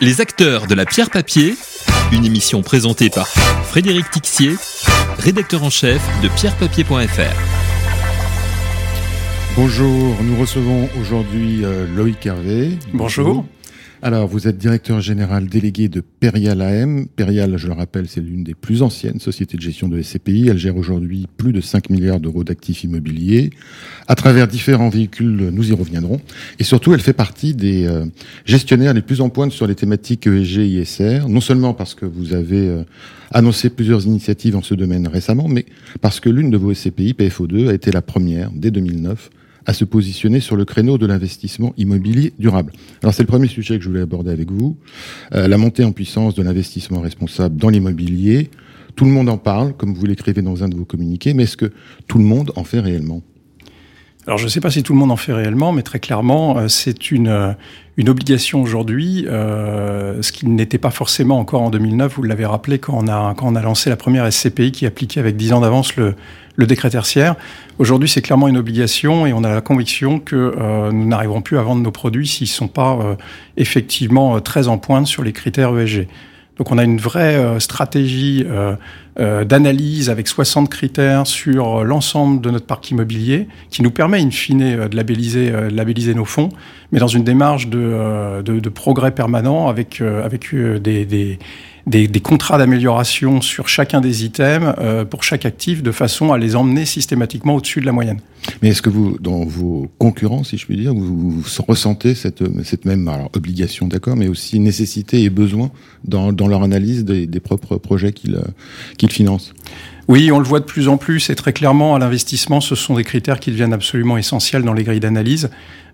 Les acteurs de la pierre papier, une émission présentée par Frédéric Tixier, rédacteur en chef de pierrepapier.fr. Bonjour, nous recevons aujourd'hui euh, Loïc Hervé. Bonjour. Alors, vous êtes directeur général délégué de Perial AM. Perial, je le rappelle, c'est l'une des plus anciennes sociétés de gestion de SCPI. Elle gère aujourd'hui plus de 5 milliards d'euros d'actifs immobiliers à travers différents véhicules, nous y reviendrons. Et surtout, elle fait partie des euh, gestionnaires les plus en pointe sur les thématiques ESG ISR, non seulement parce que vous avez euh, annoncé plusieurs initiatives en ce domaine récemment, mais parce que l'une de vos SCPI, PFO2, a été la première, dès 2009, à se positionner sur le créneau de l'investissement immobilier durable. Alors c'est le premier sujet que je voulais aborder avec vous, euh, la montée en puissance de l'investissement responsable dans l'immobilier. Tout le monde en parle, comme vous l'écrivez dans un de vos communiqués, mais est-ce que tout le monde en fait réellement? Alors je ne sais pas si tout le monde en fait réellement, mais très clairement, euh, c'est une, euh, une obligation aujourd'hui, euh, ce qui n'était pas forcément encore en 2009, vous l'avez rappelé, quand on, a, quand on a lancé la première SCPI qui appliquait avec 10 ans d'avance le, décret tertiaire. Aujourd'hui, c'est clairement une obligation et on a la conviction que nous n'arriverons plus à vendre nos produits s'ils ne sont pas effectivement très en pointe sur les critères ESG. Donc on a une vraie euh, stratégie euh, euh, d'analyse avec 60 critères sur l'ensemble de notre parc immobilier qui nous permet in fine de labelliser, de labelliser nos fonds, mais dans une démarche de, de, de progrès permanent avec, avec des, des des, des contrats d'amélioration sur chacun des items euh, pour chaque actif de façon à les emmener systématiquement au-dessus de la moyenne. Mais est-ce que vous, dans vos concurrents, si je puis dire, vous, vous ressentez cette, même obligation, d'accord, mais aussi nécessité et besoin dans, dans leur analyse des, propres projets qu'ils qu'ils financent? Oui, on le voit de plus en plus et très clairement à l'investissement, ce sont des critères qui deviennent absolument essentiels dans les grilles d'analyse.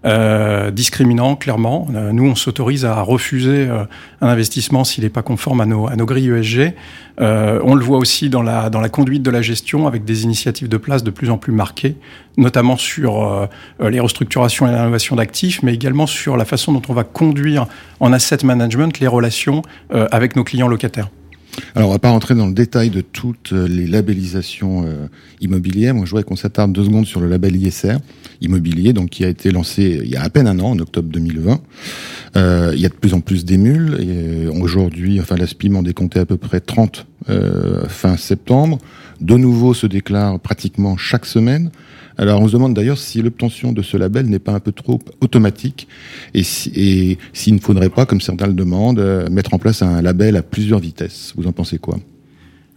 Euh, discriminant, clairement. Euh, nous, on s'autorise à refuser euh, un investissement s'il n'est pas conforme à nos, à nos grilles ESG. Euh, on le voit aussi dans la, dans la conduite de la gestion avec des initiatives de place de plus en plus marquées, notamment sur les restructurations et l'innovation d'actifs, mais également sur la façon dont on va conduire en asset management les relations avec nos clients locataires. Alors, on va pas rentrer dans le détail de toutes les labellisations euh, immobilières. Moi, je voudrais qu'on s'attarde deux secondes sur le label ISR immobilier, donc qui a été lancé il y a à peine un an, en octobre 2020. Euh, il y a de plus en plus d'émules. Et aujourd'hui, enfin, l'ASPIM en décomptait à peu près 30 euh, fin septembre. De nouveau se déclarent pratiquement chaque semaine. Alors on se demande d'ailleurs si l'obtention de ce label n'est pas un peu trop automatique et s'il si, ne faudrait pas, comme certains le demandent, euh, mettre en place un label à plusieurs vitesses. Vous en pensez quoi?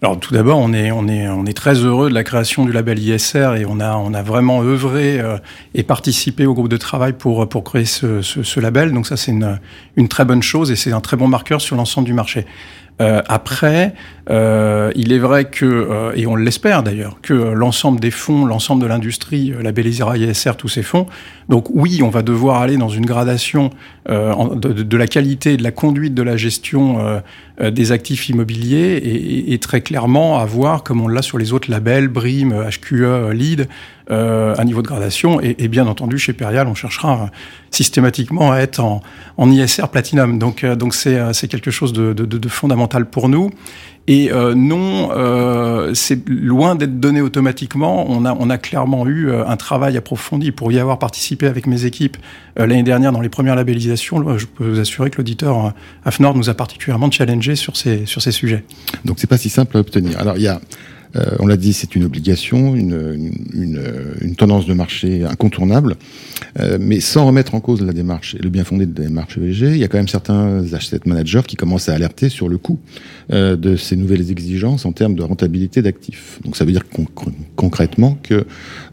Alors tout d'abord, on est, très heureux de la création du label ISR et on a, vraiment œuvré euh, et participé au groupe de travail pour, créer ce, label. Donc ça, c'est une très bonne chose et c'est un très bon marqueur sur l'ensemble du marché. Euh, après, euh, il est vrai que, euh, et on l'espère d'ailleurs, que l'ensemble des fonds, l'ensemble de l'industrie euh, labellisera ISR tous ces fonds. Donc oui, on va devoir aller dans une gradation euh, de, de, la qualité de la conduite de la gestion des actifs immobiliers et, et, et, très clairement avoir, comme on l'a sur les autres labels, BRIM, HQE, LEED, un niveau de gradation. Et, et, bien entendu, chez Perial, on cherchera systématiquement à être en, en ISR Platinum. Donc donc c'est quelque chose de, de, de fondamental pour nous. Et euh, non, euh, c'est loin d'être donné automatiquement. On a, on a clairement eu euh, un travail approfondi pour y avoir participé avec mes équipes euh, l'année dernière dans les premières labellisations. Je peux vous assurer que l'auditeur euh, AFNOR nous a particulièrement challengé sur ces, sur ces sujets. Donc c'est pas si simple à obtenir. Alors il y a euh, on l'a dit, c'est une obligation, une, tendance de marché incontournable, euh, mais sans remettre en cause la démarche et le bien fondé de la démarche ESG, il y a quand même certains asset managers qui commencent à alerter sur le coût euh, de ces nouvelles exigences en termes de rentabilité d'actifs. Donc ça veut dire conc concrètement que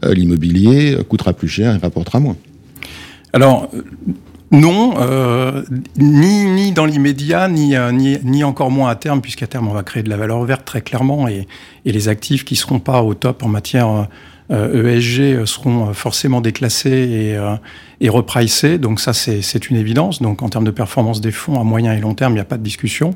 euh, l'immobilier coûtera plus cher et rapportera moins. Alors, non, euh, ni, dans l'immédiat, ni, euh, ni, ni encore moins à terme, puisqu'à terme, on va créer de la valeur verte très clairement, et, les actifs qui seront pas au top en matière euh, ESG seront forcément déclassés et, euh, et repricés. Donc ça, c'est une évidence. Donc en termes de performance des fonds, à moyen et long terme, il n'y a pas de discussion.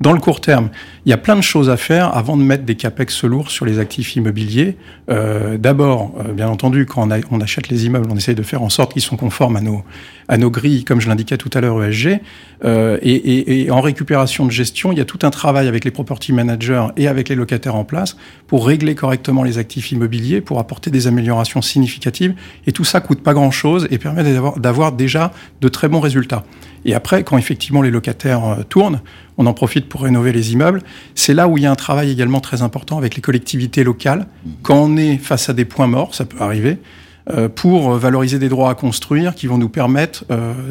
Dans le court terme, il y a plein de choses à faire avant de mettre des capex lourds sur les actifs immobiliers. Euh, D'abord, euh, bien entendu, quand on, achète les immeubles, on essaye de faire en sorte qu'ils sont conformes à nos, à nos grilles, comme je l'indiquais tout à l'heure, ESG. Euh, et, et, et, en récupération de gestion, il y a tout un travail avec les property managers et avec les locataires en place pour régler correctement les actifs immobiliers, pour apporter des améliorations significatives. Et tout ça coûte pas grand-chose et permet permet d'avoir déjà de très bons résultats. Et après, quand effectivement les locataires euh, tournent, on en profite pour rénover les immeubles. C'est là où il y a un travail également très important avec les collectivités locales. Quand on est face à des points morts, ça peut arriver, euh, pour valoriser des droits à construire qui vont nous permettre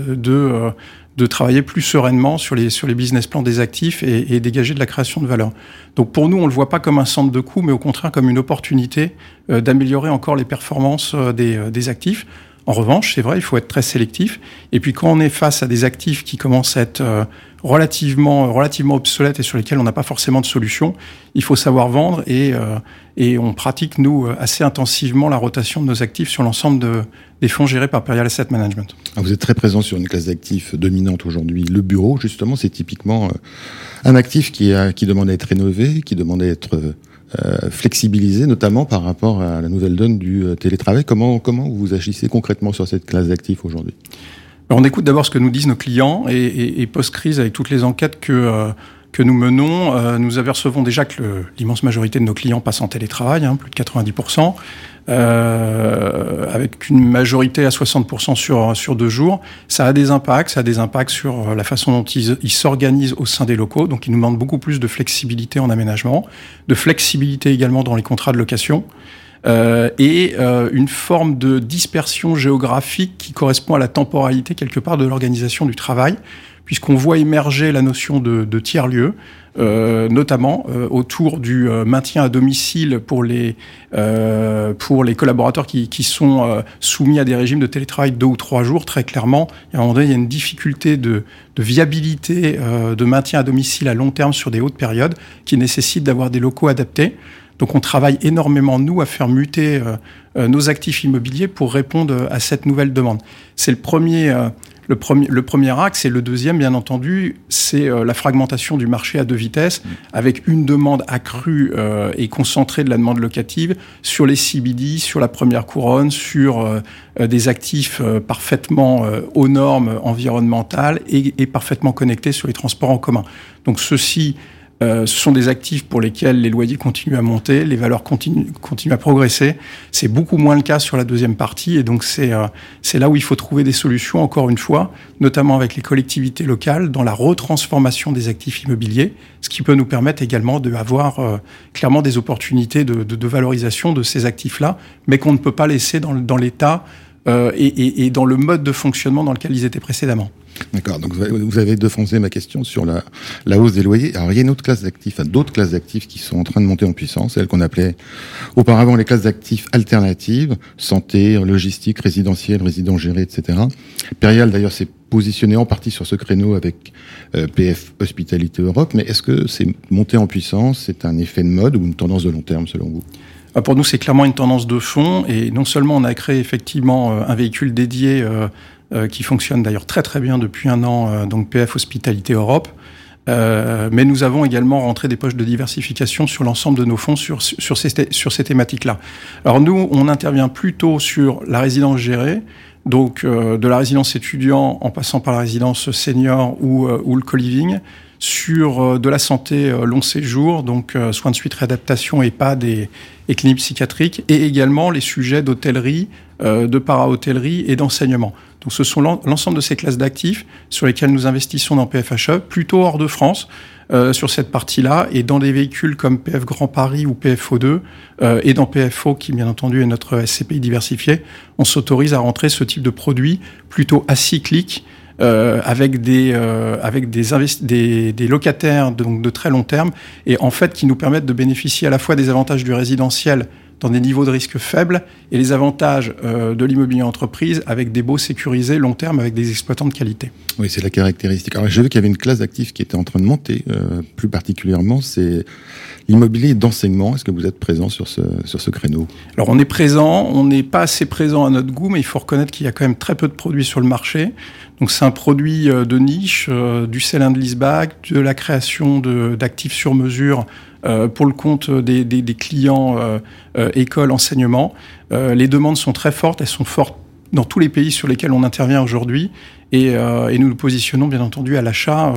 de de travailler plus sereinement sur les, sur les business plans des actifs et, et, dégager de la création de valeur. Donc pour nous, on ne le voit pas comme un centre de coût, mais au contraire comme une opportunité euh, d'améliorer encore les performances euh, des, euh, des, actifs. En revanche, c'est vrai, il faut être très sélectif. Et puis quand on est face à des actifs qui commencent à être relativement, relativement obsolètes et sur lesquels on n'a pas forcément de solution, il faut savoir vendre et, et on pratique, nous, assez intensivement la rotation de nos actifs sur l'ensemble de, des fonds gérés par Perial Asset Management. Ah, vous êtes très présent sur une classe d'actifs dominante aujourd'hui. Le bureau, justement, c'est typiquement euh, un actif qui, a, qui demande à être rénové, qui demande à être euh, flexibilisé, notamment par rapport à la nouvelle donne du euh, télétravail. Comment, comment vous agissez concrètement sur cette classe d'actifs aujourd'hui? On écoute d'abord ce que nous disent nos clients et, post-crise, avec toutes les enquêtes que que nous menons, euh, nous apercevons déjà que l'immense majorité de nos clients passent en télétravail, hein, plus de 90%, euh, avec une majorité à 60% sur, sur deux jours. Ça a des impacts, ça a des impacts sur la façon dont ils s'organisent au sein des locaux, donc ils nous demandent beaucoup plus de flexibilité en aménagement, de flexibilité également dans les contrats de location. Euh, et euh, une forme de dispersion géographique qui correspond à la temporalité quelque part de l'organisation du travail puisqu'on voit émerger la notion de, de tiers-lieu, euh, notamment euh, autour du euh, maintien à domicile pour les, euh, pour les collaborateurs qui, qui sont soumis à des régimes de télétravail deux ou trois jours. Très clairement, à un moment donné, il y a une difficulté de, de viabilité de maintien à domicile à long terme sur des hautes périodes qui nécessite d'avoir des locaux adaptés. Donc on travaille énormément, nous, à faire muter nos actifs immobiliers pour répondre à cette nouvelle demande. C'est le premier le premier, le premier axe et le deuxième, bien entendu, c'est euh, la fragmentation du marché à deux vitesses, mmh. avec une demande accrue euh, et concentrée de la demande locative sur les CBD, sur la première couronne, sur euh, des actifs parfaitement aux normes environnementales et, et, parfaitement connectés sur les transports en commun. Donc ceci euh, ce sont des actifs pour lesquels les loyers continuent à monter, les valeurs continuent, à progresser. C'est beaucoup moins le cas sur la deuxième partie, et donc c'est euh, c'est là où il faut trouver des solutions, encore une fois, notamment avec les collectivités locales, dans la retransformation des actifs immobiliers, ce qui peut nous permettre également d'avoir euh, clairement des opportunités de, valorisation de ces actifs-là, mais qu'on ne peut pas laisser dans l'état euh, et, et, et dans le mode de fonctionnement dans lequel ils étaient précédemment. D'accord. Donc vous avez défoncé ma question sur la, la hausse des loyers. Alors il y a une autre classe d'actifs, d'autres classes d'actifs qui sont en train de monter en puissance, celles qu'on appelait auparavant les classes d'actifs alternatives, santé, logistique, résidentiel, résidence géré, etc. Perial d'ailleurs s'est positionné en partie sur ce créneau avec euh, PF Hospitalité Europe, mais est-ce que c'est monter en puissance, c'est un effet de mode ou une tendance de long terme selon vous? Pour nous, c'est clairement une tendance de fond. Et non seulement on a créé effectivement euh, un véhicule dédié euh, euh, qui fonctionne d'ailleurs très très bien depuis un an, donc PF Hospitalité Europe. Euh, mais nous avons également rentré des poches de diversification sur l'ensemble de nos fonds sur, sur ces, sur ces thématiques-là. Alors nous, on intervient plutôt sur la résidence gérée, donc euh, de la résidence étudiant en passant par la résidence senior ou, euh, ou le co-living, sur euh, de la santé long séjour, donc soins de suite, réadaptation, EHPAD et, et clinique psychiatrique, et également les sujets d'hôtellerie, de para-hôtellerie et d'enseignement. Donc ce sont l'ensemble de ces classes d'actifs sur lesquelles nous investissons dans PFHE, plutôt hors de France, euh, sur cette partie-là, et dans des véhicules comme PF Grand Paris ou PFO2, euh, et dans PFO, qui bien entendu est notre SCPI diversifié, on s'autorise à rentrer ce type de produits plutôt acycliques, euh, avec des euh, avec des, des, des locataires donc de très long terme et en fait qui nous permettent de bénéficier à la fois des avantages du résidentiel dans des niveaux de risque faibles et les avantages euh, de l'immobilier entreprise avec des baux sécurisés long terme avec des exploitants de qualité. Oui, c'est la caractéristique. Alors j'ai vu qu'il y avait une classe d'actifs qui était en train de monter, euh, plus particulièrement, c'est l'immobilier d'enseignement. Est-ce que vous êtes présent sur ce, sur ce créneau? Alors on est présent, on n'est pas assez présent à notre goût, mais il faut reconnaître qu'il y a quand même très peu de produits sur le marché. Donc c'est un produit euh, de niche, euh, du sell and leaseback, de la création d'actifs sur mesure pour le compte des, des, des clients euh, euh, écoles, enseignement. les demandes sont très fortes, elles sont fortes dans tous les pays sur lesquels on intervient aujourd'hui. Et, et, nous nous positionnons bien entendu à l'achat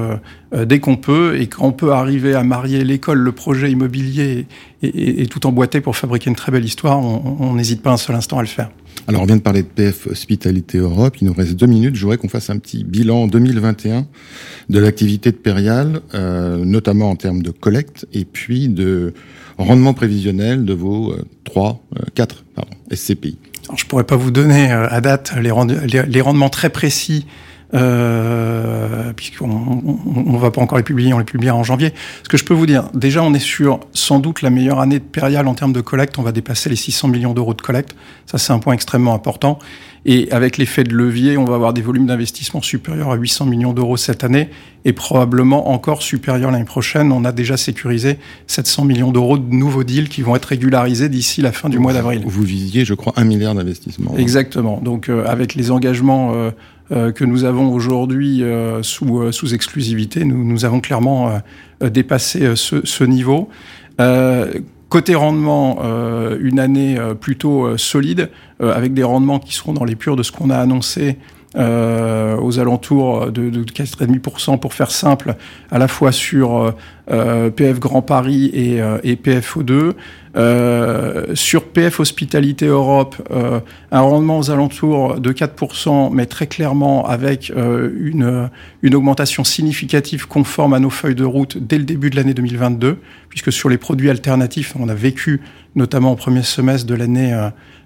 dès qu'on peut. Et quand on peut arriver à marier l'école, le projet immobilier et, et, et, tout emboîter pour fabriquer une très belle histoire, on n'hésite pas un seul instant à le faire. Alors, on vient de parler de PF Hospitalité Europe. Il nous reste deux minutes. Je voudrais qu'on fasse un petit bilan 2021 de l'activité de Perial, euh, notamment en termes de collecte et puis de rendement prévisionnel de vos euh, trois, euh, quatre pardon, SCPI. Alors, je pourrais pas vous donner euh, à date les, les, les rendements très précis euh, puisqu'on on, va pas encore les publier, on les publiera en janvier. Ce que je peux vous dire, déjà, on est sur sans doute la meilleure année de Périal en termes de collecte. On va dépasser les 600 millions d'euros de collecte. Ça, c'est un point extrêmement important. Et avec l'effet de levier, on va avoir des volumes d'investissement supérieurs à 800 millions d'euros cette année et probablement encore supérieurs l'année prochaine. On a déjà sécurisé 700 millions d'euros de nouveaux deals qui vont être régularisés d'ici la fin du mois d'avril. Vous visiez, je crois, un milliard d'investissements. Exactement. Donc, euh, avec les engagements euh, que nous avons aujourd'hui euh, sous, euh, sous exclusivité, nous, nous avons clairement dépassé ce, ce niveau. Côté rendement, euh, une année plutôt solide, euh, avec des rendements qui seront dans les purs de ce qu'on a annoncé euh, aux alentours de, de 4,5% pour faire simple, à la fois sur euh, PF Grand Paris et, et PFO2. Euh, sur PF Hospitalité Europe, euh, un rendement aux alentours de 4%, mais très clairement avec euh, une, une augmentation significative conforme à nos feuilles de route dès le début de l'année 2022, puisque sur les produits alternatifs, on a vécu notamment au premier semestre de l'année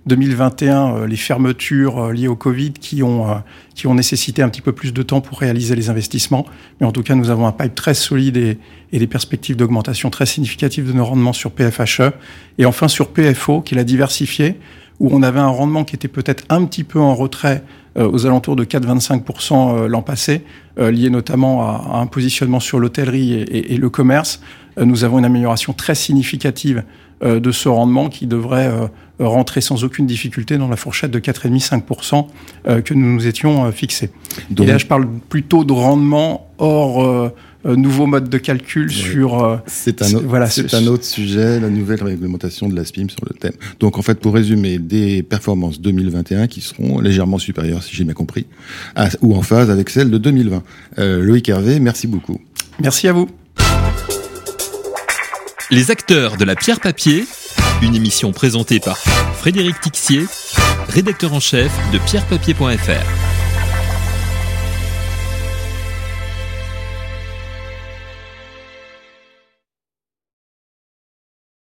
2021 les fermetures liées au Covid qui ont, qui ont nécessité un petit peu plus de temps pour réaliser les investissements. Mais en tout cas, nous avons un pipe très solide et, et des perspectives d'augmentation très significatives de nos rendements sur PFHE. Et enfin sur PFO, qui l'a diversifié, où on avait un rendement qui était peut-être un petit peu en retrait euh, aux alentours de 4,25% euh, l'an passé, euh, lié notamment à, à, un positionnement sur l'hôtellerie et, le commerce. nous avons une amélioration très significative de ce rendement qui devrait rentrer sans aucune difficulté dans la fourchette de 4,5-5% que nous nous étions fixés. Donc, et là, je parle plutôt de rendement hors euh, nouveau mode de calcul oui. sur. Euh, c'est un, voilà, c'est un autre sujet, la nouvelle réglementation de la SPIM sur le thème. Donc en fait, pour résumer, des performances 2021 qui seront légèrement supérieures, si j'ai bien compris, à, ou en phase avec celles de 2020. Euh, Loïc Hervé, merci beaucoup. Merci à vous. Les acteurs de la pierre papier, une émission présentée par Frédéric Tixier, rédacteur en chef de pierrepapier.fr.